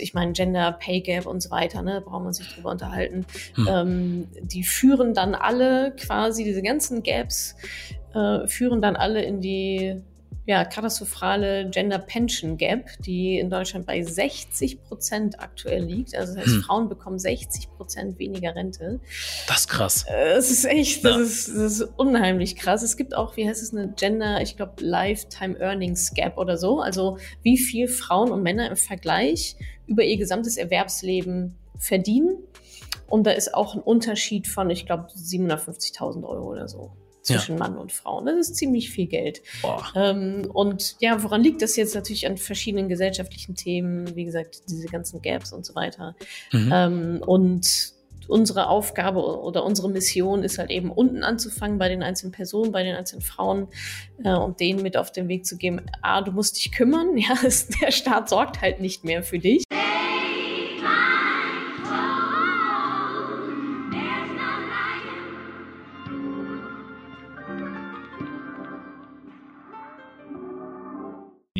ich meine, Gender Pay Gap und so weiter, ne, braucht man sich drüber unterhalten. Hm. Ähm, die führen dann alle quasi, diese ganzen Gaps äh, führen dann alle in die ja, katastrophale Gender Pension Gap, die in Deutschland bei 60 Prozent aktuell liegt. Also das heißt, hm. Frauen bekommen 60 Prozent weniger Rente. Das ist krass. Es ist echt, das, ja. ist, das ist unheimlich krass. Es gibt auch, wie heißt es, eine Gender, ich glaube, Lifetime Earnings Gap oder so. Also wie viel Frauen und Männer im Vergleich über ihr gesamtes Erwerbsleben verdienen. Und da ist auch ein Unterschied von, ich glaube, 750.000 Euro oder so zwischen ja. Mann und Frau. Das ist ziemlich viel Geld. Ähm, und ja, woran liegt das jetzt natürlich an verschiedenen gesellschaftlichen Themen, wie gesagt, diese ganzen Gaps und so weiter. Mhm. Ähm, und unsere Aufgabe oder unsere Mission ist halt eben unten anzufangen bei den einzelnen Personen, bei den einzelnen Frauen äh, und denen mit auf den Weg zu geben, ah, du musst dich kümmern, ja, der Staat sorgt halt nicht mehr für dich.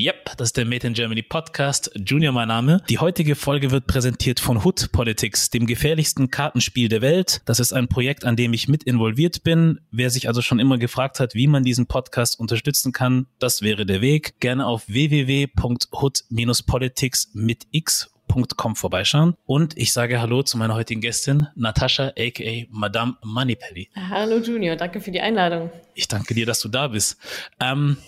Yep, das ist der Made in Germany Podcast. Junior mein Name. Die heutige Folge wird präsentiert von Hood Politics, dem gefährlichsten Kartenspiel der Welt. Das ist ein Projekt, an dem ich mit involviert bin. Wer sich also schon immer gefragt hat, wie man diesen Podcast unterstützen kann, das wäre der Weg. Gerne auf www.hood-politics mit x.com vorbeischauen. Und ich sage Hallo zu meiner heutigen Gästin, Natascha, aka Madame Manipelli. Hallo Junior, danke für die Einladung. Ich danke dir, dass du da bist. Ähm,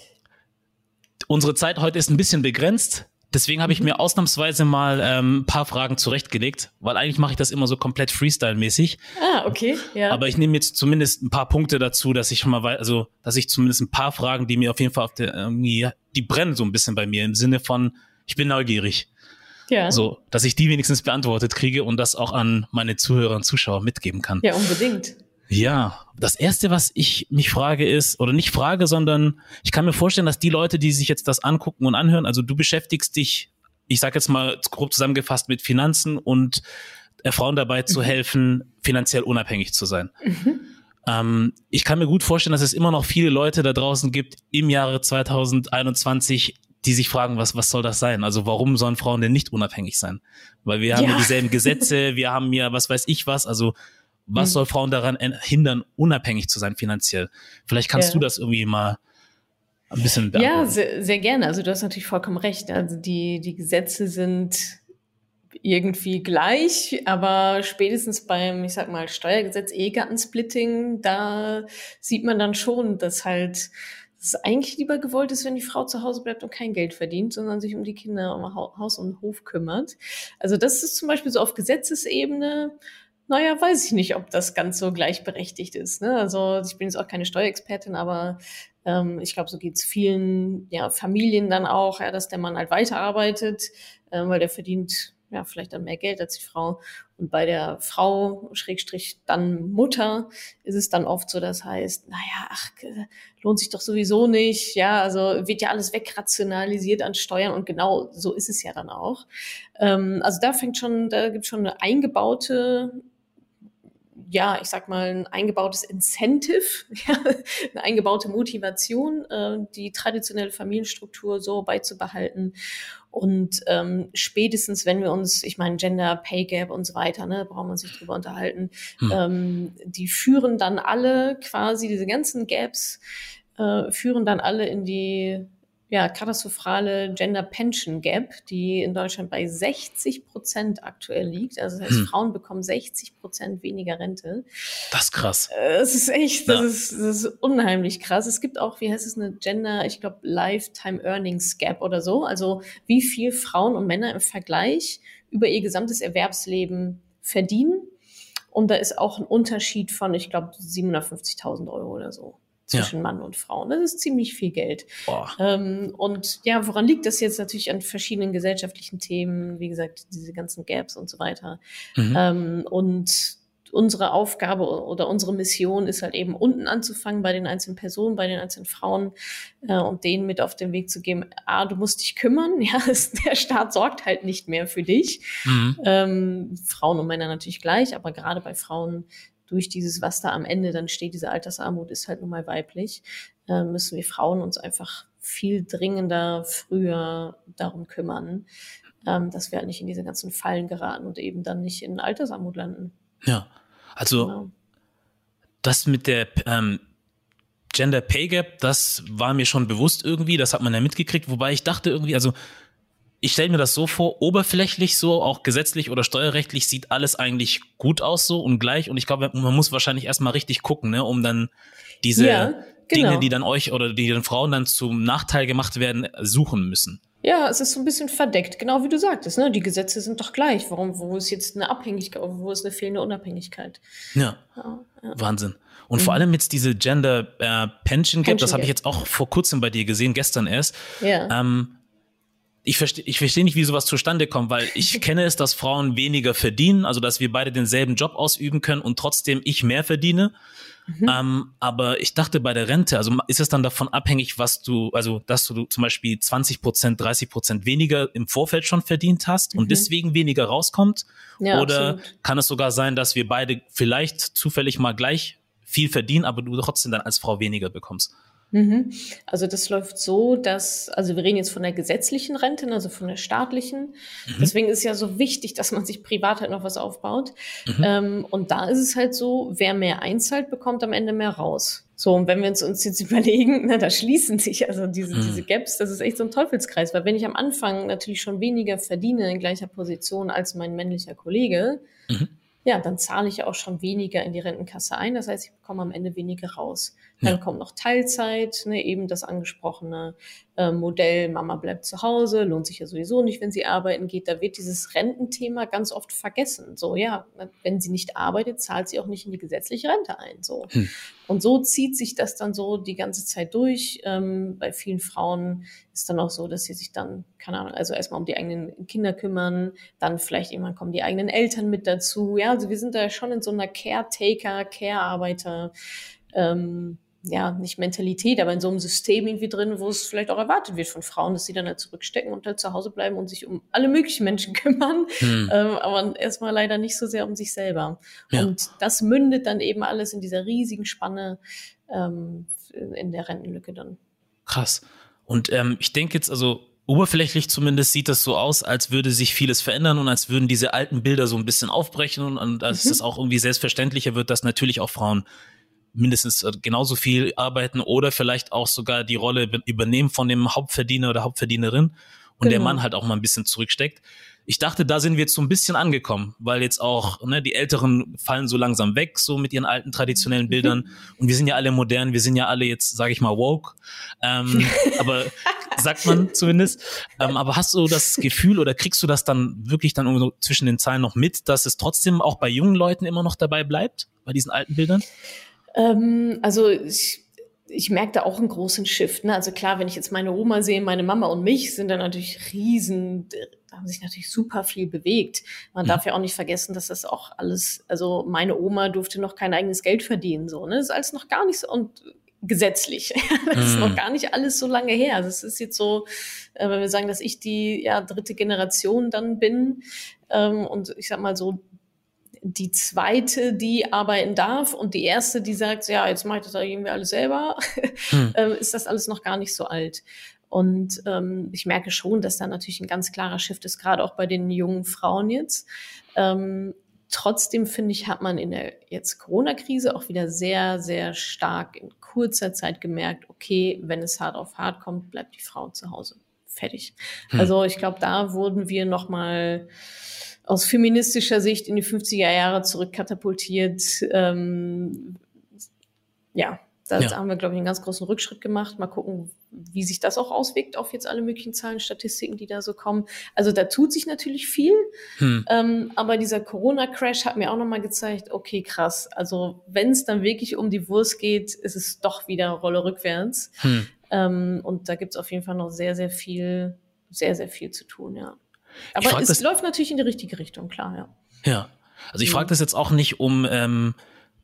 Unsere Zeit heute ist ein bisschen begrenzt. Deswegen habe ich mhm. mir ausnahmsweise mal ähm, ein paar Fragen zurechtgelegt, weil eigentlich mache ich das immer so komplett Freestyle-mäßig. Ah, okay, ja. Aber ich nehme jetzt zumindest ein paar Punkte dazu, dass ich schon mal weiß, also dass ich zumindest ein paar Fragen, die mir auf jeden Fall auf der irgendwie, die brennen so ein bisschen bei mir im Sinne von, ich bin neugierig. Ja. So, dass ich die wenigstens beantwortet kriege und das auch an meine Zuhörer und Zuschauer mitgeben kann. Ja, unbedingt. Ja, das erste, was ich mich frage ist, oder nicht frage, sondern ich kann mir vorstellen, dass die Leute, die sich jetzt das angucken und anhören, also du beschäftigst dich, ich sage jetzt mal grob zusammengefasst mit Finanzen und äh, Frauen dabei zu mhm. helfen, finanziell unabhängig zu sein. Mhm. Ähm, ich kann mir gut vorstellen, dass es immer noch viele Leute da draußen gibt im Jahre 2021, die sich fragen, was, was soll das sein? Also warum sollen Frauen denn nicht unabhängig sein? Weil wir haben ja, ja dieselben Gesetze, wir haben ja was weiß ich was, also was mhm. soll Frauen daran hindern, unabhängig zu sein finanziell? Vielleicht kannst ja. du das irgendwie mal ein bisschen beantworten. Ja, sehr, sehr gerne. Also du hast natürlich vollkommen recht. Also die, die Gesetze sind irgendwie gleich, aber spätestens beim, ich sag mal, Steuergesetz, Ehegattensplitting, da sieht man dann schon, dass halt es eigentlich lieber gewollt ist, wenn die Frau zu Hause bleibt und kein Geld verdient, sondern sich um die Kinder, um Haus und Hof kümmert. Also das ist zum Beispiel so auf Gesetzesebene naja, weiß ich nicht, ob das ganz so gleichberechtigt ist. Ne? Also ich bin jetzt auch keine Steuerexpertin, aber ähm, ich glaube, so geht's vielen ja, Familien dann auch, ja, dass der Mann halt weiterarbeitet, äh, weil der verdient ja vielleicht dann mehr Geld als die Frau. Und bei der Frau, Schrägstrich dann Mutter, ist es dann oft so, das heißt, naja, ach, lohnt sich doch sowieso nicht. Ja, also wird ja alles wegrationalisiert an Steuern und genau so ist es ja dann auch. Ähm, also da fängt schon, da gibt schon eine eingebaute ja, ich sag mal, ein eingebautes Incentive, ja, eine eingebaute Motivation, äh, die traditionelle Familienstruktur so beizubehalten. Und ähm, spätestens, wenn wir uns, ich meine, Gender Pay Gap und so weiter, ne, braucht man sich drüber unterhalten, hm. ähm, die führen dann alle quasi, diese ganzen Gaps äh, führen dann alle in die ja, katastrophale Gender Pension Gap, die in Deutschland bei 60 Prozent aktuell liegt. Also das heißt, hm. Frauen bekommen 60 Prozent weniger Rente. Das ist krass. Es ist echt, das, ja. ist, das ist unheimlich krass. Es gibt auch, wie heißt es, eine Gender, ich glaube, Lifetime Earnings Gap oder so. Also wie viel Frauen und Männer im Vergleich über ihr gesamtes Erwerbsleben verdienen. Und da ist auch ein Unterschied von, ich glaube, 750.000 Euro oder so zwischen ja. Mann und Frau. Das ist ziemlich viel Geld. Ähm, und ja, woran liegt das jetzt natürlich an verschiedenen gesellschaftlichen Themen, wie gesagt, diese ganzen Gaps und so weiter. Mhm. Ähm, und unsere Aufgabe oder unsere Mission ist halt eben unten anzufangen bei den einzelnen Personen, bei den einzelnen Frauen äh, und denen mit auf den Weg zu geben, ah, du musst dich kümmern, ja, der Staat sorgt halt nicht mehr für dich. Mhm. Ähm, Frauen und Männer natürlich gleich, aber gerade bei Frauen durch dieses, was da am Ende dann steht, diese Altersarmut ist halt nun mal weiblich, äh, müssen wir Frauen uns einfach viel dringender früher darum kümmern. ähm, dass wir halt nicht in diese ganzen Fallen geraten und eben dann nicht in Altersarmut landen. Ja, also genau. das mit der ähm, Gender Pay Gap, das war mir schon bewusst irgendwie, das hat man ja mitgekriegt, wobei ich dachte irgendwie, also ich stelle mir das so vor, oberflächlich so, auch gesetzlich oder steuerrechtlich sieht alles eigentlich gut aus so und gleich. Und ich glaube, man muss wahrscheinlich erstmal richtig gucken, ne, um dann diese ja, genau. Dinge, die dann euch oder die den Frauen dann zum Nachteil gemacht werden, suchen müssen. Ja, es ist so ein bisschen verdeckt, genau wie du sagtest, ne? Die Gesetze sind doch gleich. Warum, wo ist jetzt eine Abhängigkeit, wo ist eine fehlende Unabhängigkeit? Ja. ja, ja. Wahnsinn. Und mhm. vor allem jetzt diese Gender äh, Pension Gap, das habe ich jetzt auch vor kurzem bei dir gesehen, gestern erst. Ja. Ähm, ich verstehe ich versteh nicht, wie sowas zustande kommt, weil ich kenne es, dass Frauen weniger verdienen, also dass wir beide denselben Job ausüben können und trotzdem ich mehr verdiene. Mhm. Ähm, aber ich dachte bei der Rente, also ist es dann davon abhängig, was du, also dass du zum Beispiel 20 Prozent, 30 Prozent weniger im Vorfeld schon verdient hast mhm. und deswegen weniger rauskommt? Ja, Oder absolut. kann es sogar sein, dass wir beide vielleicht zufällig mal gleich viel verdienen, aber du trotzdem dann als Frau weniger bekommst? Mhm. Also das läuft so, dass, also wir reden jetzt von der gesetzlichen Rente, also von der staatlichen. Mhm. Deswegen ist es ja so wichtig, dass man sich privat halt noch was aufbaut. Mhm. Ähm, und da ist es halt so, wer mehr einzahlt, bekommt am Ende mehr raus. So, und wenn wir uns, uns jetzt überlegen, na, da schließen sich also diese, mhm. diese Gaps, das ist echt so ein Teufelskreis, weil wenn ich am Anfang natürlich schon weniger verdiene in gleicher Position als mein männlicher Kollege, ja, dann zahle ich auch schon weniger in die Rentenkasse ein. Das heißt, ich bekomme am Ende weniger raus. Dann ja. kommt noch Teilzeit, ne, eben das angesprochene äh, Modell, Mama bleibt zu Hause, lohnt sich ja sowieso nicht, wenn sie arbeiten geht. Da wird dieses Rententhema ganz oft vergessen. So, ja, wenn sie nicht arbeitet, zahlt sie auch nicht in die gesetzliche Rente ein. So. Hm. Und so zieht sich das dann so die ganze Zeit durch. Ähm, bei vielen Frauen ist dann auch so, dass sie sich dann, keine Ahnung, also erstmal um die eigenen Kinder kümmern, dann vielleicht irgendwann kommen die eigenen Eltern mit dazu. Ja, also wir sind da schon in so einer Caretaker, Care-Arbeiter, ähm, ja, nicht Mentalität, aber in so einem System irgendwie drin, wo es vielleicht auch erwartet wird von Frauen, dass sie dann halt zurückstecken und halt zu Hause bleiben und sich um alle möglichen Menschen kümmern, hm. ähm, aber erstmal leider nicht so sehr um sich selber. Ja. Und das mündet dann eben alles in dieser riesigen Spanne ähm, in der Rentenlücke dann. Krass. Und ähm, ich denke jetzt, also oberflächlich zumindest sieht das so aus, als würde sich vieles verändern und als würden diese alten Bilder so ein bisschen aufbrechen und, und als mhm. es auch irgendwie selbstverständlicher wird, dass natürlich auch Frauen mindestens äh, genauso viel arbeiten oder vielleicht auch sogar die Rolle übernehmen von dem Hauptverdiener oder Hauptverdienerin und genau. der Mann halt auch mal ein bisschen zurücksteckt. Ich dachte, da sind wir jetzt so ein bisschen angekommen, weil jetzt auch ne, die Älteren fallen so langsam weg, so mit ihren alten traditionellen mhm. Bildern. Und wir sind ja alle modern, wir sind ja alle jetzt, sage ich mal, woke. Ähm, aber sagt man zumindest. Ähm, aber hast du das Gefühl oder kriegst du das dann wirklich dann irgendwo zwischen den Zeilen noch mit, dass es trotzdem auch bei jungen Leuten immer noch dabei bleibt, bei diesen alten Bildern? Ähm, also ich, ich merke da auch einen großen Shift. Ne? Also klar, wenn ich jetzt meine Oma sehe, meine Mama und mich, sind da natürlich riesen, haben sich natürlich super viel bewegt. Man ja. darf ja auch nicht vergessen, dass das auch alles, also meine Oma durfte noch kein eigenes Geld verdienen, so, ne? Das ist alles noch gar nicht so und gesetzlich. das ist noch mhm. gar nicht alles so lange her. Also es ist jetzt so, äh, wenn wir sagen, dass ich die ja dritte Generation dann bin ähm, und ich sag mal so die zweite, die arbeiten darf und die erste, die sagt, ja, jetzt mache ich das irgendwie alles selber, hm. Ähm, ist das alles noch gar nicht so alt. Und ähm, ich merke schon, dass da natürlich ein ganz klarer Shift ist, gerade auch bei den jungen Frauen jetzt. Ähm, trotzdem finde ich, hat man in der jetzt Corona-Krise auch wieder sehr, sehr stark in kurzer Zeit gemerkt, okay, wenn es hart auf hart kommt, bleibt die Frau zu Hause. Fertig. Hm. Also ich glaube, da wurden wir noch mal aus feministischer Sicht in die 50er Jahre zurückkatapultiert. Ähm, ja, da ja. haben wir, glaube ich, einen ganz großen Rückschritt gemacht. Mal gucken, wie sich das auch auswirkt auf jetzt alle möglichen Zahlen, Statistiken, die da so kommen. Also da tut sich natürlich viel. Hm. Ähm, aber dieser Corona-Crash hat mir auch nochmal gezeigt, okay, krass. Also wenn es dann wirklich um die Wurst geht, ist es doch wieder Rolle rückwärts. Hm. Ähm, und da gibt es auf jeden Fall noch sehr, sehr viel, sehr, sehr viel zu tun, ja. Aber es das, läuft natürlich in die richtige Richtung, klar, ja. Ja. Also ich frage das jetzt auch nicht, um ähm,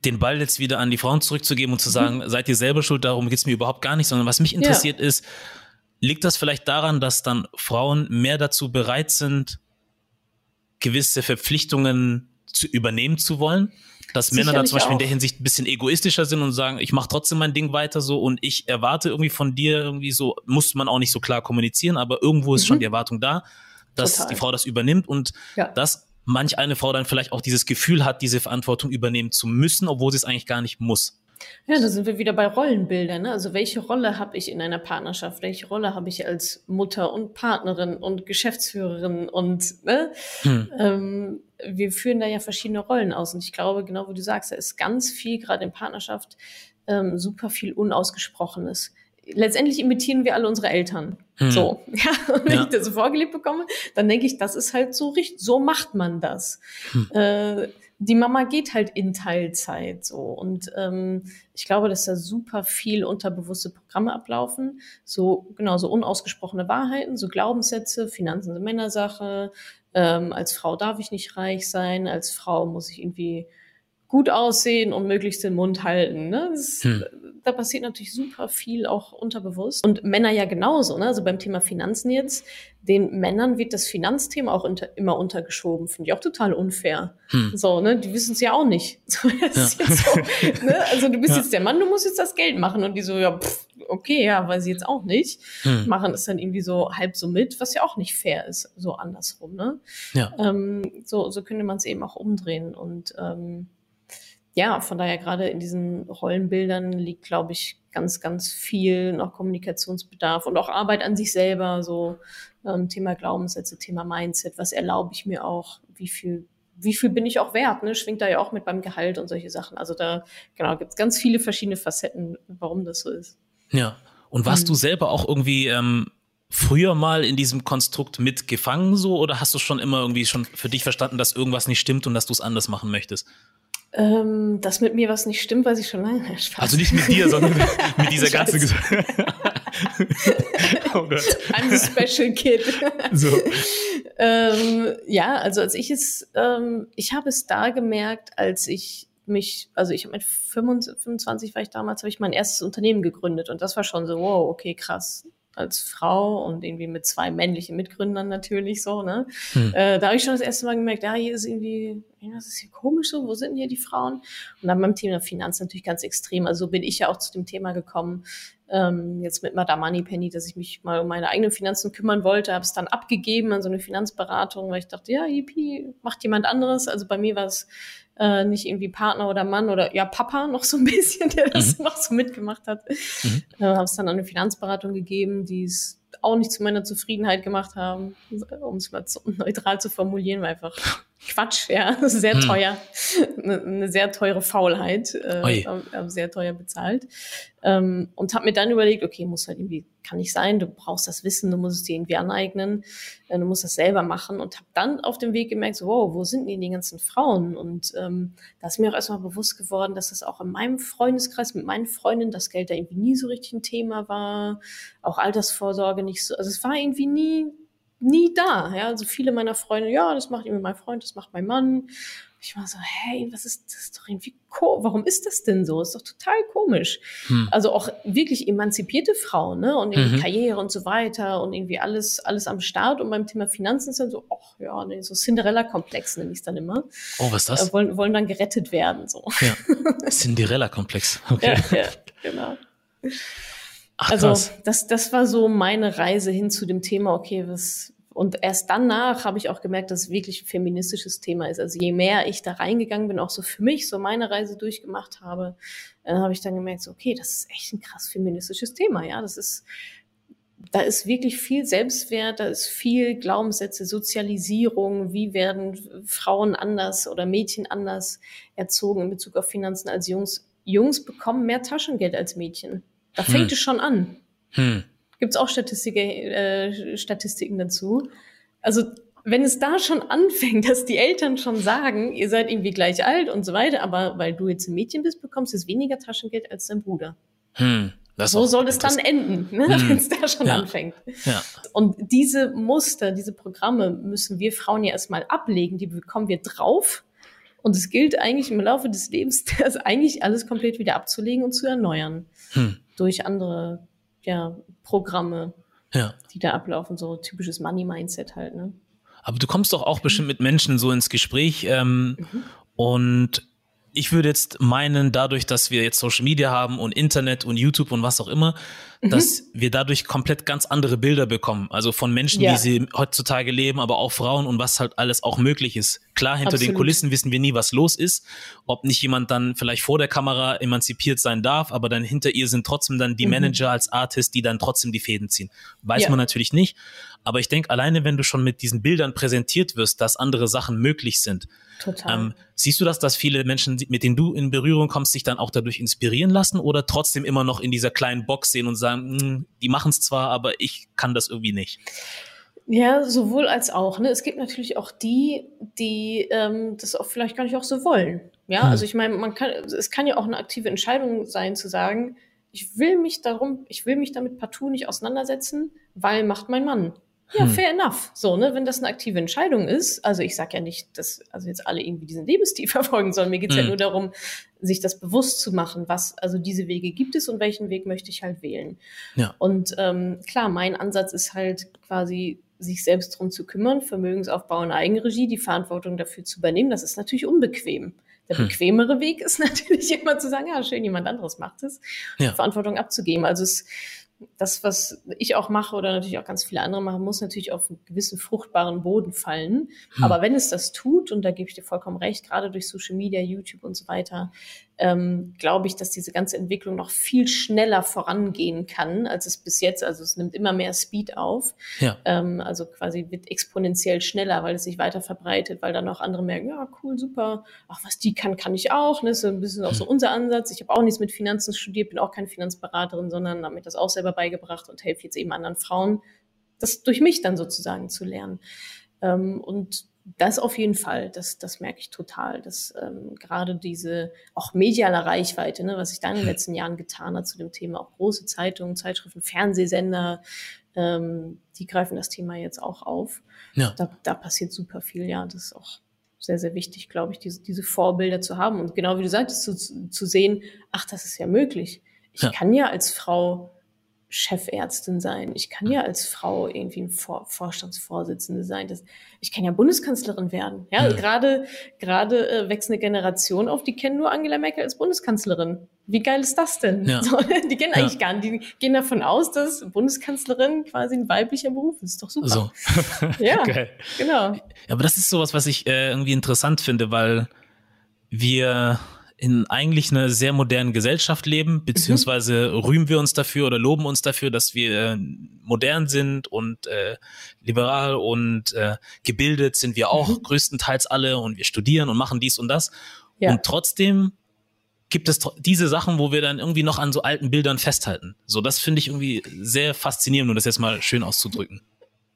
den Ball jetzt wieder an die Frauen zurückzugeben und zu sagen, mhm. seid ihr selber schuld, darum geht's mir überhaupt gar nicht, sondern was mich interessiert ja. ist, liegt das vielleicht daran, dass dann Frauen mehr dazu bereit sind, gewisse Verpflichtungen zu übernehmen zu wollen? Dass Sicherlich Männer da zum Beispiel auch. in der Hinsicht ein bisschen egoistischer sind und sagen, ich mache trotzdem mein Ding weiter so und ich erwarte irgendwie von dir irgendwie so, muss man auch nicht so klar kommunizieren, aber irgendwo ist mhm. schon die Erwartung da, dass Total. die Frau das übernimmt und Ja. dass manch eine Frau dann vielleicht auch dieses Gefühl hat, diese Verantwortung übernehmen zu müssen, obwohl sie es eigentlich gar nicht muss. Ja, da sind wir wieder bei Rollenbildern. Ne? Also welche Rolle habe ich in einer Partnerschaft? Welche Rolle habe ich als Mutter und Partnerin und Geschäftsführerin? Und ne? Hm. ähm, wir führen da ja verschiedene Rollen aus. Und ich glaube, genau wie du sagst, da ist ganz viel, gerade in Partnerschaft, ähm, super viel Unausgesprochenes. Letztendlich imitieren wir alle unsere Eltern. Hm. So, ja, und wenn Ja. ich das so vorgelebt bekomme, dann denke ich, das ist halt so richtig, so macht man das. Hm. Äh, die Mama geht halt in Teilzeit so und ähm, ich glaube, dass da super viel unterbewusste Programme ablaufen, so genau so unausgesprochene Wahrheiten, so Glaubenssätze, Finanzen sind Männersache, ähm, als Frau darf ich nicht reich sein, als Frau muss ich irgendwie gut aussehen und möglichst den Mund halten. Ne? Das, Hm. Da passiert natürlich super viel auch unterbewusst. Und Männer ja genauso. Ne? Also beim Thema Finanzen jetzt, den Männern wird das Finanzthema auch unter, immer untergeschoben. Finde ich auch total unfair. Hm. So, ne? Die wissen es ja auch nicht. So, jetzt so, ne? Also du bist Ja. jetzt der Mann, du musst jetzt das Geld machen. Und die so, ja, pff, okay, ja, weiß ich jetzt auch nicht. Hm. Machen es dann irgendwie so halb so mit, was ja auch nicht fair ist, so andersrum. Ne? Ja. Ähm, so, so könnte man es eben auch umdrehen. Und ähm, ja, von daher gerade in diesen Rollenbildern liegt, glaube ich, ganz, ganz viel noch Kommunikationsbedarf und auch Arbeit an sich selber, so ähm, Thema Glaubenssätze, Thema Mindset, was erlaube ich mir auch, wie viel, wie viel bin ich auch wert, ne? Schwingt da ja auch mit beim Gehalt und solche Sachen. Also da, genau, gibt es ganz viele verschiedene Facetten, warum das so ist. Ja. Und warst Hm. du selber auch irgendwie ähm, früher mal in diesem Konstrukt mitgefangen so oder hast du schon immer irgendwie schon für dich verstanden, dass irgendwas nicht stimmt und dass du es anders machen möchtest? Ähm, dass mit mir was nicht stimmt, weiß ich schon lange. Spaß. Also nicht mit dir, sondern mit dieser ganzen. weiß. oh. I'm the special kid. So. ähm, ja, also als ich es, ähm, ich habe es da gemerkt, als ich mich, also ich habe mit 25, 25 war ich damals, habe ich mein erstes Unternehmen gegründet und das war schon so, wow, okay, krass. Als Frau und irgendwie mit zwei männlichen Mitgründern natürlich so, ne? Hm. Äh, da habe ich schon das erste Mal gemerkt, ja, hier ist irgendwie, irgendwas ist hier komisch so, wo sind denn hier die Frauen? Und dann beim Thema Finanz natürlich ganz extrem. Also so bin ich ja auch zu dem Thema gekommen, ähm, jetzt mit Madame Moneypenny, dass ich mich mal um meine eigenen Finanzen kümmern wollte, habe es dann abgegeben an so eine Finanzberatung, weil ich dachte, ja, yippie, macht jemand anderes. Also bei mir war es äh, nicht irgendwie Partner oder Mann oder ja, Papa noch so ein bisschen, der das noch so mitgemacht hat. Mhm. Äh, habe es dann an eine Finanzberatung gegeben, die es auch nicht zu meiner Zufriedenheit gemacht haben, um es mal neutral zu formulieren, war einfach Quatsch, ja, sehr Hm. teuer, eine, eine sehr teure Faulheit, äh, sehr teuer bezahlt. Ähm, und habe mir dann überlegt, okay, muss halt irgendwie, kann nicht sein, du brauchst das Wissen, du musst es dir irgendwie aneignen, äh, du musst das selber machen. Und habe dann auf dem Weg gemerkt, so, wow, wo sind denn die ganzen Frauen? Und ähm, da ist mir auch erstmal bewusst geworden, dass das auch in meinem Freundeskreis mit meinen Freundinnen das Geld da irgendwie nie so richtig ein Thema war, auch Altersvorsorge nicht so, also es war irgendwie nie nie da. Ja, also viele meiner Freunde, ja, das macht irgendwie mein Freund, das macht mein Mann. Ich war so, hey, was ist das? Ist doch irgendwie ko Warum ist das denn so? Ist doch total komisch. Hm. Also auch wirklich emanzipierte Frauen, ne? Und irgendwie Mhm. Karriere und so weiter und irgendwie alles, alles am Start. Und beim Thema Finanzen ist dann so, ach ja, nee, so Cinderella-Komplex nenne ich es dann immer. Oh, was ist das? Äh, wollen, wollen dann gerettet werden. So. Ja. Cinderella-Komplex. Okay. Ja, ja, genau. Ach, Also krass. das, das war so meine Reise hin zu dem Thema, okay, was. Und erst danach habe ich auch gemerkt, dass es wirklich ein feministisches Thema ist. Also je mehr ich da reingegangen bin, auch so für mich so meine Reise durchgemacht habe, äh, habe ich dann gemerkt, so, okay, das ist echt ein krass feministisches Thema. Ja, das ist, da ist wirklich viel Selbstwert, da ist viel Glaubenssätze, Sozialisierung, wie werden Frauen anders oder Mädchen anders erzogen in Bezug auf Finanzen als Jungs. Jungs bekommen mehr Taschengeld als Mädchen. Da fängt Hm. es schon an. Hm. Gibt es auch Statistik, äh, Statistiken dazu. Also wenn es da schon anfängt, dass die Eltern schon sagen, ihr seid irgendwie gleich alt und so weiter, aber weil du jetzt ein Mädchen bist, bekommst du jetzt weniger Taschengeld als dein Bruder. Hm. So soll es dann enden, ne? Hm. wenn es da schon Ja. anfängt. Ja. Und diese Muster, diese Programme müssen wir Frauen ja erstmal ablegen, die bekommen wir drauf. Und es gilt eigentlich im Laufe des Lebens, das eigentlich alles komplett wieder abzulegen und zu erneuern. Hm. Durch andere ja, Programme, Ja. die da ablaufen, so typisches Money-Mindset halt, ne? Aber du kommst doch auch bestimmt mit Menschen so ins Gespräch ähm, Mhm. und ich würde jetzt meinen, dadurch, dass wir jetzt Social Media haben und Internet und YouTube und was auch immer, mhm. dass wir dadurch komplett ganz andere Bilder bekommen. Also von Menschen, ja. wie sie heutzutage leben, aber auch Frauen und was halt alles auch möglich ist. Klar, hinter Absolut. den Kulissen wissen wir nie, was los ist. Ob nicht jemand dann vielleicht vor der Kamera emanzipiert sein darf, aber dann hinter ihr sind trotzdem dann die mhm. Manager als Artist, die dann trotzdem die Fäden ziehen. Weiß ja. man natürlich nicht. Aber ich denke, alleine wenn du schon mit diesen Bildern präsentiert wirst, dass andere Sachen möglich sind, Total. Ähm, siehst du das, dass viele Menschen, mit denen du in Berührung kommst, sich dann auch dadurch inspirieren lassen oder trotzdem immer noch in dieser kleinen Box sehen und sagen, hm, die machen es zwar, aber ich kann das irgendwie nicht? Ja, sowohl als auch. Ne? Es gibt natürlich auch die, die ähm, das auch vielleicht gar nicht auch so wollen. Ja, hm. also ich meine, man kann, es kann ja auch eine aktive Entscheidung sein, zu sagen, ich will mich darum, ich will mich damit partout nicht auseinandersetzen, weil macht mein Mann. Ja, hm. fair enough. So, ne, wenn das eine aktive Entscheidung ist, also ich sag ja nicht, dass also jetzt alle irgendwie diesen Lebensstil verfolgen sollen. Mir geht's hm. ja nur darum, sich das bewusst zu machen, was, also diese Wege gibt es und welchen Weg möchte ich halt wählen. Ja. Und ähm, klar, mein Ansatz ist halt quasi, sich selbst drum zu kümmern, Vermögensaufbau in Eigenregie, die Verantwortung dafür zu übernehmen. Das ist natürlich unbequem. Der hm. bequemere Weg ist natürlich immer zu sagen, ja, schön, jemand anderes macht es, ja. Verantwortung abzugeben. Also es das, was ich auch mache oder natürlich auch ganz viele andere machen, muss natürlich auf einen gewissen fruchtbaren Boden fallen. Hm. Aber wenn es das tut, und da gebe ich dir vollkommen recht, gerade durch Social Media, YouTube und so weiter, ähm, glaube ich, dass diese ganze Entwicklung noch viel schneller vorangehen kann, als es bis jetzt. Also es nimmt immer mehr Speed auf. Ja. Ähm, also quasi wird exponentiell schneller, weil es sich weiter verbreitet, weil dann auch andere merken, ja, cool, super, ach, was die kann, kann ich auch. Ne? Das ist ein bisschen auch so hm. unser Ansatz. Ich habe auch nichts mit Finanzen studiert, bin auch keine Finanzberaterin, sondern habe mir das auch selber beigebracht und helfe jetzt eben anderen Frauen, das durch mich dann sozusagen zu lernen. Ähm, und das auf jeden Fall, das, das merke ich total, dass ähm, gerade diese auch mediale Reichweite, ne, was sich da in den hm. letzten Jahren getan hat zu dem Thema, auch große Zeitungen, Zeitschriften, Fernsehsender, ähm, die greifen das Thema jetzt auch auf. Ja. Da, da passiert super viel, ja, das ist auch sehr, sehr wichtig, glaube ich, diese, diese Vorbilder zu haben und genau wie du sagtest, zu, zu sehen, ach, das ist ja möglich. Ich ja. kann ja als Frau Chefärztin sein. Ich kann ja als Frau irgendwie ein Vor Vorstandsvorsitzende sein. Das, ich kann ja Bundeskanzlerin werden. Ja, ja. gerade gerade äh, wächst eine Generation auf, die kennen nur Angela Merkel als Bundeskanzlerin. Wie geil ist das denn? Ja. So, die kennen ja. eigentlich gar nicht. Die gehen davon aus, dass Bundeskanzlerin quasi ein weiblicher Beruf ist. Ist doch super. So. ja, geil. genau. Ja, aber das ist sowas, was ich äh, irgendwie interessant finde, weil wir in eigentlich einer sehr modernen Gesellschaft leben, beziehungsweise mhm. rühmen wir uns dafür oder loben uns dafür, dass wir äh, modern sind und äh, liberal und äh, gebildet sind wir auch mhm. größtenteils alle und wir studieren und machen dies und das. Ja. Und trotzdem gibt es diese Sachen, wo wir dann irgendwie noch an so alten Bildern festhalten. So, das finde ich irgendwie sehr faszinierend, um das jetzt mal schön auszudrücken.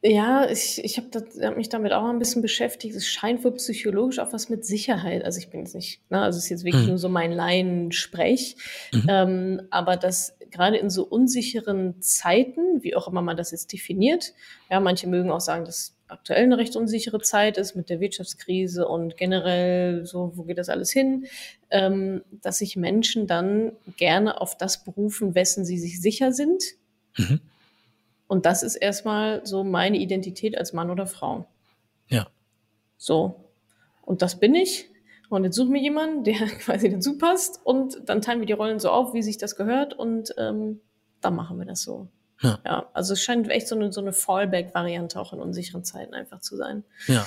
Ja, ich, ich habe hab mich damit auch ein bisschen beschäftigt. Es scheint wohl psychologisch auch was mit Sicherheit. Also ich bin jetzt nicht, ne, also es ist jetzt wirklich mhm. nur so mein Laiensprech. Mhm. Ähm, aber dass gerade in so unsicheren Zeiten, wie auch immer man das jetzt definiert, ja, manche mögen auch sagen, dass aktuell eine recht unsichere Zeit ist mit der Wirtschaftskrise und generell so, wo geht das alles hin, ähm, dass sich Menschen dann gerne auf das berufen, wessen sie sich sicher sind. Mhm und das ist erstmal so meine Identität als Mann oder Frau. Ja. So. Und das bin ich. Und jetzt suche mir jemanden, der quasi dazu passt. Und dann teilen wir die Rollen so auf, wie sich das gehört. Und ähm, dann machen wir das so. Ja. ja. Also es scheint echt so eine, so eine Fallback-Variante auch in unsicheren Zeiten einfach zu sein. Ja.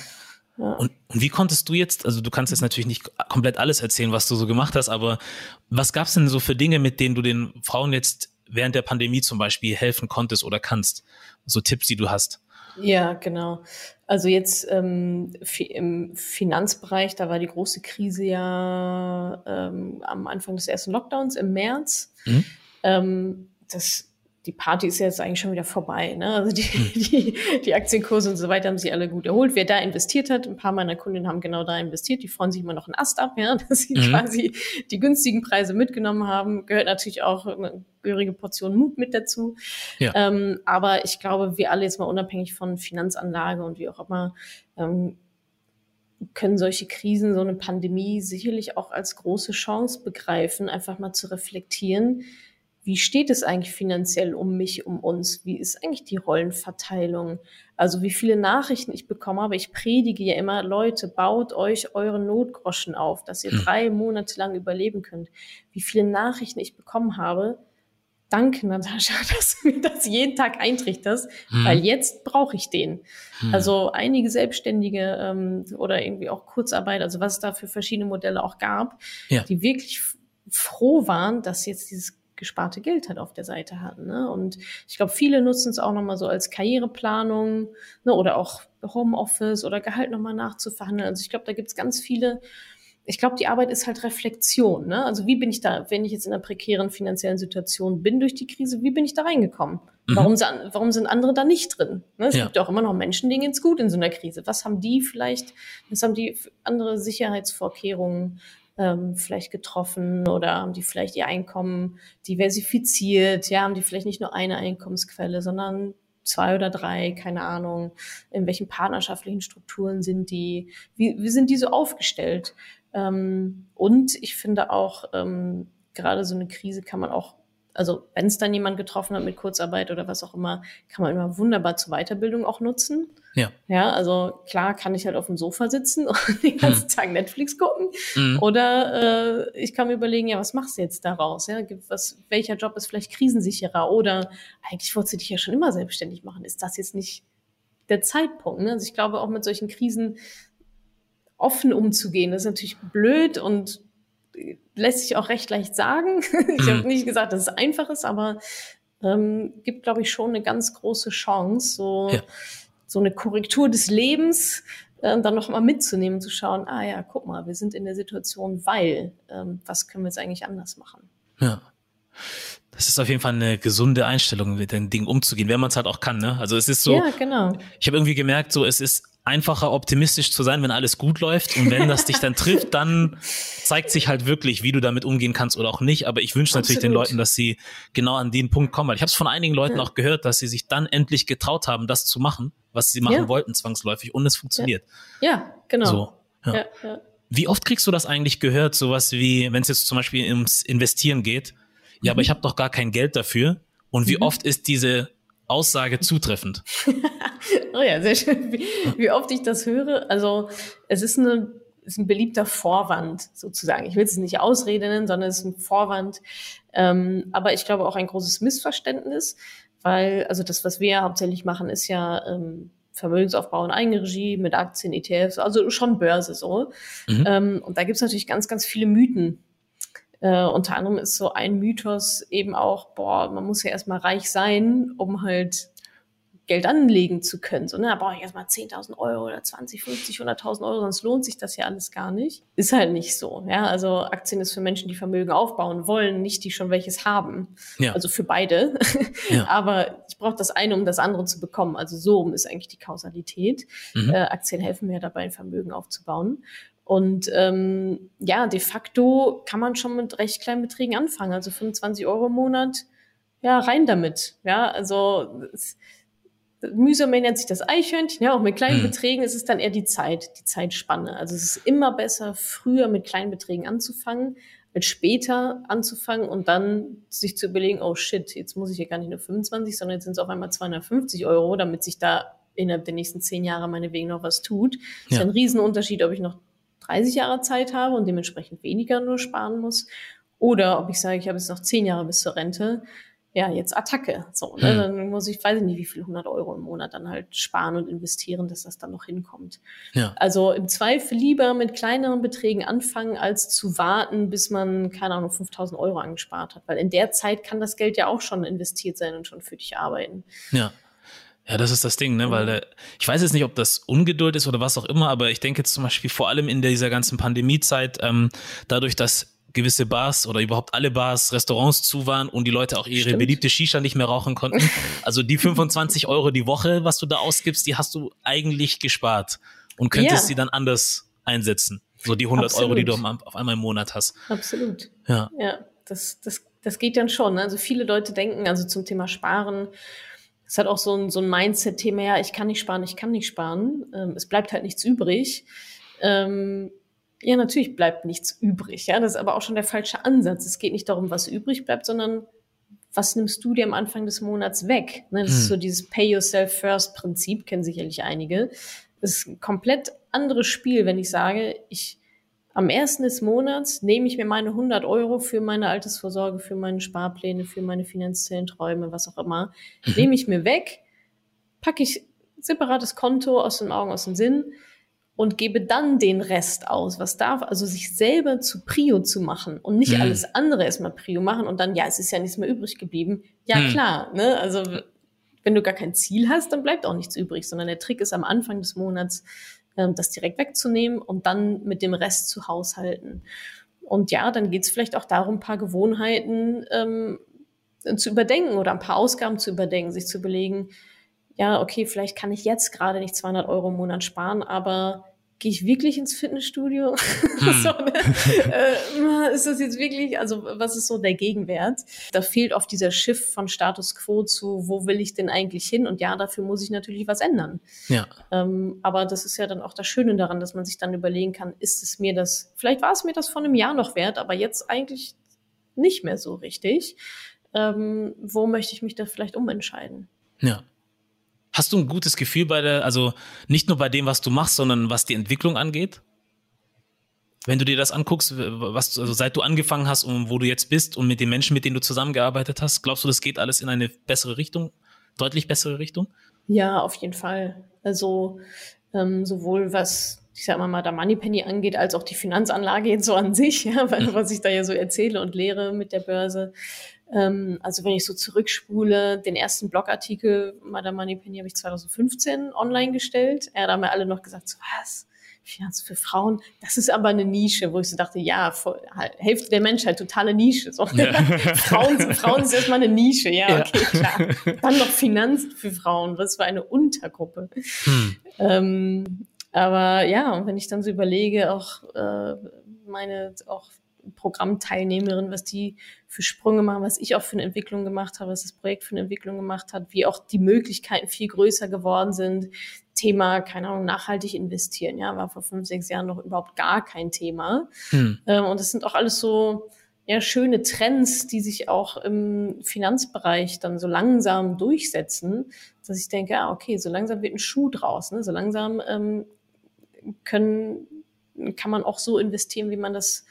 ja. Und, und wie konntest du jetzt, also du kannst jetzt natürlich nicht komplett alles erzählen, was du so gemacht hast, aber was gab es denn so für Dinge, mit denen du den Frauen jetzt während der Pandemie zum Beispiel helfen konntest oder kannst? So Tipps, die du hast. Ja, genau. Also jetzt ähm, im Finanzbereich, da war die große Krise ja ähm, am Anfang des ersten Lockdowns im März. Mhm. Ähm, das die Party ist jetzt eigentlich schon wieder vorbei. Ne? Also die, hm. die, die Aktienkurse und so weiter haben sich alle gut erholt. Wer da investiert hat, ein paar meiner Kunden haben genau da investiert, die freuen sich immer noch einen Ast ab, ja, dass sie mhm. quasi die günstigen Preise mitgenommen haben. Gehört natürlich auch eine gehörige Portion Mut mit dazu. Ja. Ähm, aber ich glaube, wir alle jetzt mal unabhängig von Finanzanlage und wie auch immer, ähm, können solche Krisen, so eine Pandemie sicherlich auch als große Chance begreifen, einfach mal zu reflektieren, wie steht es eigentlich finanziell um mich, um uns? Wie ist eigentlich die Rollenverteilung? Also wie viele Nachrichten ich bekomme, aber ich predige ja immer, Leute, baut euch eure Notgroschen auf, dass ihr hm. drei Monate lang überleben könnt. Wie viele Nachrichten ich bekommen habe, danke Natascha, dass du mir das jeden Tag eintrichterst, hm. weil jetzt brauche ich den. Hm. Also einige Selbstständige ähm, oder irgendwie auch Kurzarbeit, also was es da für verschiedene Modelle auch gab, ja. die wirklich froh waren, dass jetzt dieses gesparte Geld halt auf der Seite hatten. Ne? Und ich glaube, viele nutzen es auch nochmal so als Karriereplanung ne? oder auch Homeoffice oder Gehalt nochmal nachzuverhandeln. Also ich glaube, da gibt es ganz viele. Ich glaube, die Arbeit ist halt Reflexion. Ne? Also wie bin ich da, wenn ich jetzt in einer prekären finanziellen Situation bin durch die Krise, wie bin ich da reingekommen? Mhm. Warum, warum sind andere da nicht drin? Ne? Es ja. gibt ja auch immer noch Menschen, denen geht's gut in so einer Krise. Was haben die vielleicht, was haben die andere Sicherheitsvorkehrungen? Ähm, vielleicht getroffen oder haben die vielleicht ihr Einkommen diversifiziert, ja, haben die vielleicht nicht nur eine Einkommensquelle, sondern zwei oder drei, keine Ahnung, in welchen partnerschaftlichen Strukturen sind die, wie, wie sind die so aufgestellt? Ähm, und ich finde auch, ähm, gerade so eine Krise kann man auch also wenn es dann jemand getroffen hat mit Kurzarbeit oder was auch immer, kann man immer wunderbar zur Weiterbildung auch nutzen. Ja. Ja, also klar kann ich halt auf dem Sofa sitzen und den ganzen hm. Tag Netflix gucken. Mhm. Oder äh, ich kann mir überlegen, ja, was machst du jetzt daraus? Ja, was, welcher Job ist vielleicht krisensicherer? Oder eigentlich wolltest du dich ja schon immer selbstständig machen. Ist das jetzt nicht der Zeitpunkt? Ne? Also ich glaube, auch mit solchen Krisen offen umzugehen, das ist natürlich blöd und lässt sich auch recht leicht sagen. ich habe mhm. nicht gesagt, dass es einfach ist, aber ähm, gibt, glaube ich, schon eine ganz große Chance, so, ja. so eine Korrektur des Lebens äh, dann noch mal mitzunehmen, zu schauen, ah ja, guck mal, wir sind in der Situation, weil, ähm, was können wir jetzt eigentlich anders machen? Ja. Das ist auf jeden Fall eine gesunde Einstellung, mit den Dingen umzugehen, wenn man es halt auch kann. Ne? Also es ist so, ja, genau. ich habe irgendwie gemerkt, so es ist einfacher optimistisch zu sein, wenn alles gut läuft. Und wenn das dich dann trifft, dann zeigt sich halt wirklich, wie du damit umgehen kannst oder auch nicht. Aber ich wünsche natürlich den Leuten, dass sie genau an den Punkt kommen. Weil ich habe es von einigen Leuten ja. auch gehört, dass sie sich dann endlich getraut haben, das zu machen, was sie machen ja. wollten, zwangsläufig. Und es funktioniert. Ja, ja genau. So. Wie oft kriegst du das eigentlich gehört, sowas wie, wenn es jetzt zum Beispiel ums Investieren geht, ja, mhm. aber ich habe doch gar kein Geld dafür. Und wie mhm. oft ist diese Aussage zutreffend? oh ja, sehr schön. Wie, wie, oft ich das höre. Also es ist, eine, ist ein beliebter Vorwand sozusagen. Ich will es nicht Ausrede nennen, sondern es ist ein Vorwand. Ähm, aber ich glaube auch ein großes Missverständnis, weil also das, was wir hauptsächlich machen, ist ja ähm, Vermögensaufbau in Eigenregie mit Aktien, ETFs, also schon Börse so. Mhm. Ähm, und da gibt es natürlich ganz, ganz viele Mythen äh, unter anderem ist so ein Mythos eben auch, boah, man muss ja erstmal reich sein, um halt Geld anlegen zu können. So, ne, da brauche ich erstmal 10.000 Euro oder 20, 50, 100.000 Euro, sonst lohnt sich das ja alles gar nicht. Ist halt nicht so. Ja, also Aktien ist für Menschen, die Vermögen aufbauen wollen, nicht die schon welches haben. Ja. Also für beide. Ja. Aber ich brauche das eine, um das andere zu bekommen. Also so ist eigentlich die Kausalität. Mhm. Äh, Aktien helfen mir dabei, ein Vermögen aufzubauen. Und ähm, ja, de facto kann man schon mit recht kleinen Beträgen anfangen. Also 25 Euro im Monat, ja, rein damit. Ja, also es, mühsam nennt sich das Eichhörnchen. Ja, auch mit kleinen mhm. Beträgen ist es dann eher die Zeit, die Zeitspanne. Also es ist immer besser, früher mit kleinen Beträgen anzufangen, als später anzufangen und dann sich zu überlegen, oh shit, jetzt muss ich ja gar nicht nur 25, sondern jetzt sind es auf einmal 250 Euro, damit sich da innerhalb der nächsten zehn Jahre meinetwegen noch was tut. Ja. Ist ein Riesenunterschied, ob ich noch 30 Jahre Zeit habe und dementsprechend weniger nur sparen muss. Oder ob ich sage, ich habe jetzt noch 10 Jahre bis zur Rente. Ja, jetzt Attacke. So, ne? Hm. Dann muss ich, weiß ich nicht, wie viel 100 Euro im Monat dann halt sparen und investieren, dass das dann noch hinkommt. Ja. Also im Zweifel lieber mit kleineren Beträgen anfangen, als zu warten, bis man, keine Ahnung, 5000 Euro angespart hat. Weil in der Zeit kann das Geld ja auch schon investiert sein und schon für dich arbeiten. Ja. Ja, das ist das Ding, ne? Weil äh, ich weiß jetzt nicht, ob das Ungeduld ist oder was auch immer, aber ich denke jetzt zum Beispiel vor allem in dieser ganzen Pandemiezeit, ähm, dadurch, dass gewisse Bars oder überhaupt alle Bars, Restaurants zu waren und die Leute auch ihre Stimmt. beliebte Shisha nicht mehr rauchen konnten. Also die 25 Euro die Woche, was du da ausgibst, die hast du eigentlich gespart und könntest ja. sie dann anders einsetzen. So die 100 Absolut. Euro, die du auf einmal im Monat hast. Absolut. Ja. Ja, das, das, das geht dann schon. Also viele Leute denken, also zum Thema Sparen, es hat auch so ein, so ein Mindset-Thema, ja, ich kann nicht sparen, ich kann nicht sparen. Ähm, es bleibt halt nichts übrig. Ähm, ja, natürlich bleibt nichts übrig. Ja, das ist aber auch schon der falsche Ansatz. Es geht nicht darum, was übrig bleibt, sondern was nimmst du dir am Anfang des Monats weg? Ne, das hm. ist so dieses Pay Yourself First Prinzip, kennen sicherlich einige. Das ist ein komplett anderes Spiel, wenn ich sage, ich am ersten des Monats nehme ich mir meine 100 Euro für meine Altersvorsorge, für meine Sparpläne, für meine finanziellen Träume, was auch immer, mhm. nehme ich mir weg, packe ich separates Konto aus den Augen, aus dem Sinn und gebe dann den Rest aus. Was darf, also sich selber zu Prio zu machen und nicht mhm. alles andere erstmal Prio machen und dann, ja, es ist ja nichts mehr übrig geblieben. Ja, mhm. klar, ne, also wenn du gar kein Ziel hast, dann bleibt auch nichts übrig, sondern der Trick ist am Anfang des Monats das direkt wegzunehmen und dann mit dem Rest zu haushalten. Und ja, dann geht es vielleicht auch darum, ein paar Gewohnheiten ähm, zu überdenken oder ein paar Ausgaben zu überdenken, sich zu überlegen, ja, okay, vielleicht kann ich jetzt gerade nicht 200 Euro im Monat sparen, aber gehe ich wirklich ins Fitnessstudio? Hm. so, ne? äh, ist das jetzt wirklich, also was ist so der Gegenwert? Da fehlt oft dieser Schiff von Status Quo zu, wo will ich denn eigentlich hin? Und ja, dafür muss ich natürlich was ändern. Ja. Ähm, aber das ist ja dann auch das Schöne daran, dass man sich dann überlegen kann, ist es mir das, vielleicht war es mir das vor einem Jahr noch wert, aber jetzt eigentlich nicht mehr so richtig. Ähm, wo möchte ich mich da vielleicht umentscheiden? Ja. Hast du ein gutes Gefühl bei der, also nicht nur bei dem, was du machst, sondern was die Entwicklung angeht? Wenn du dir das anguckst, was, also seit du angefangen hast und wo du jetzt bist und mit den Menschen, mit denen du zusammengearbeitet hast, glaubst du, das geht alles in eine bessere Richtung, deutlich bessere Richtung? Ja, auf jeden Fall. Also ähm, sowohl was ich sag mal mal, der Moneypenny angeht, als auch die Finanzanlage jetzt so an sich, ja, weil, was ich da ja so erzähle und lehre mit der Börse. Ähm, also wenn ich so zurückspule, den ersten Blogartikel Madame Moneypenny habe ich 2015 online gestellt. Ja, da haben wir alle noch gesagt, so, was? Finanzen für Frauen, das ist aber eine Nische, wo ich so dachte, ja, voll, halt, Hälfte der Menschheit, totale Nische. So. Ja. Frauen, Frauen ist erstmal eine Nische, ja, okay, ja. klar. Dann noch Finanzen für Frauen, was für eine Untergruppe. Hm. Ähm, aber ja, und wenn ich dann so überlege, auch äh, meine auch Programmteilnehmerin, was die für Sprünge machen, was ich auch für eine Entwicklung gemacht habe, was das Projekt für eine Entwicklung gemacht hat, wie auch die Möglichkeiten viel größer geworden sind. Thema, keine Ahnung, nachhaltig investieren, ja, war vor fünf, sechs Jahren noch überhaupt gar kein Thema. Hm. Ähm, und das sind auch alles so, ja, schöne Trends, die sich auch im Finanzbereich dann so langsam durchsetzen, dass ich denke, ah, okay, so langsam wird ein Schuh draus, ne? so langsam ähm, können, kann man auch so investieren, wie man das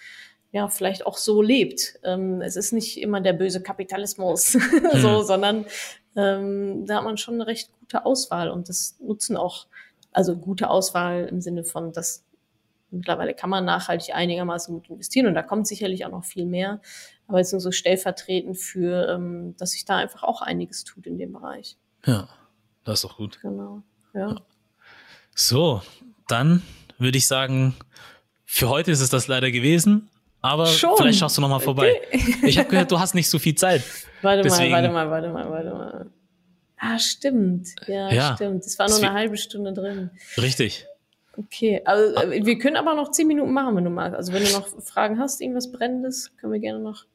ja vielleicht auch so lebt. Ähm, es ist nicht immer der böse Kapitalismus, so, mhm. sondern ähm, da hat man schon eine recht gute Auswahl und das nutzen auch, also gute Auswahl im Sinne von, dass mittlerweile kann man nachhaltig einigermaßen gut investieren und da kommt sicherlich auch noch viel mehr. Aber jetzt nur so stellvertretend für, ähm, dass sich da einfach auch einiges tut in dem Bereich. Ja, das ist doch gut. Genau. Ja. ja. So, dann würde ich sagen, für heute ist es das leider gewesen. Aber Schon? vielleicht schaust du noch mal vorbei. Okay. Ich habe gehört, du hast nicht so viel Zeit. Warte Deswegen. mal, warte mal, warte mal, warte mal. Ah, stimmt. Ja, ja. stimmt. Es war nur eine halbe Stunde drin. Richtig. Okay, also äh, wir können aber noch zehn Minuten machen, wenn du magst. Also wenn du noch Fragen hast, irgendwas Brennendes, können wir gerne noch.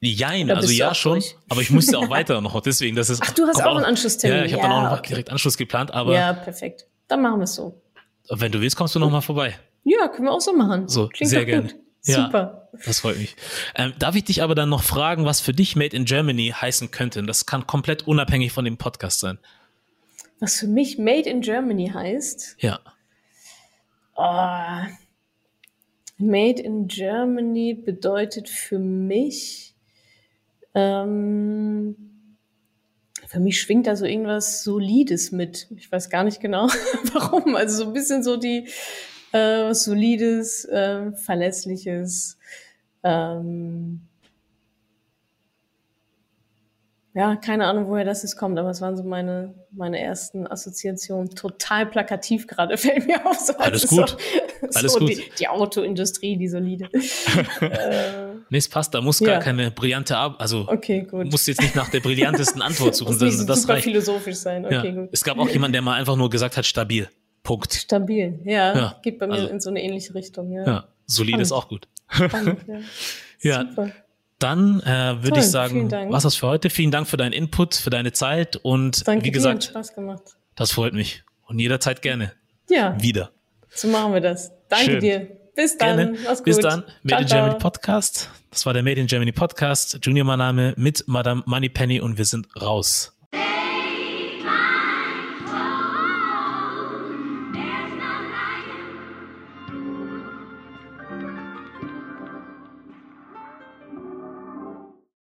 Jein, also ja schon, durch? aber ich musste auch weiter noch, deswegen, das ist. Ach, du hast auch, einen Anschlusstermin. Ja, ich habe ja, dann auch okay. direkt Anschluss geplant, aber. Ja, perfekt. Dann machen wir es so. Wenn du willst, kommst du noch mal vorbei. Ja, können wir auch so machen. So, Klingt sehr gerne. Super. Ja, das freut mich. Ähm, darf ich dich aber dann noch fragen, was für dich Made in Germany heißen könnte? Das kann komplett unabhängig von dem Podcast sein. Was für mich Made in Germany heißt? Ja. Oh, Made in Germany bedeutet für mich, ähm, für mich schwingt da so irgendwas Solides mit. Ich weiß gar nicht genau, warum. Also so ein bisschen so die äh, Solides, äh, Verlässliches. Ähm, ja, keine Ahnung, woher das jetzt kommt, aber es waren so meine, meine ersten Assoziationen. Total plakativ gerade, fällt mir auf. So, Alles gut. So, Alles so gut. Die, die, Autoindustrie, die solide. äh, nee, es passt, da muss ja. gar keine brillante Arbeit, also okay, gut. musst jetzt nicht nach der brillantesten Antwort suchen. muss nicht so das super reicht. philosophisch sein. Okay, ja. gut. Es gab auch jemanden, der mal einfach nur gesagt hat, stabil. Punkt. Stabil, ja. ja. Geht bei mir also, in so eine ähnliche Richtung, ja. Ja, solide ist auch gut. Spannend, ja. ja. Super. Dann äh, würde ich sagen, was das für heute. Vielen Dank für deinen Input, für deine Zeit und Danke wie gesagt, dir, Spaß gemacht. das freut mich und jederzeit gerne. Ja. Wieder. So machen wir das. Danke Schön. dir. Bis dann. Gerne. Mach's Bis gut. dann. Made in Germany. Podcast. Das war der Made in Germany Podcast. Junior mein Name mit Madame Moneypenny und wir sind raus.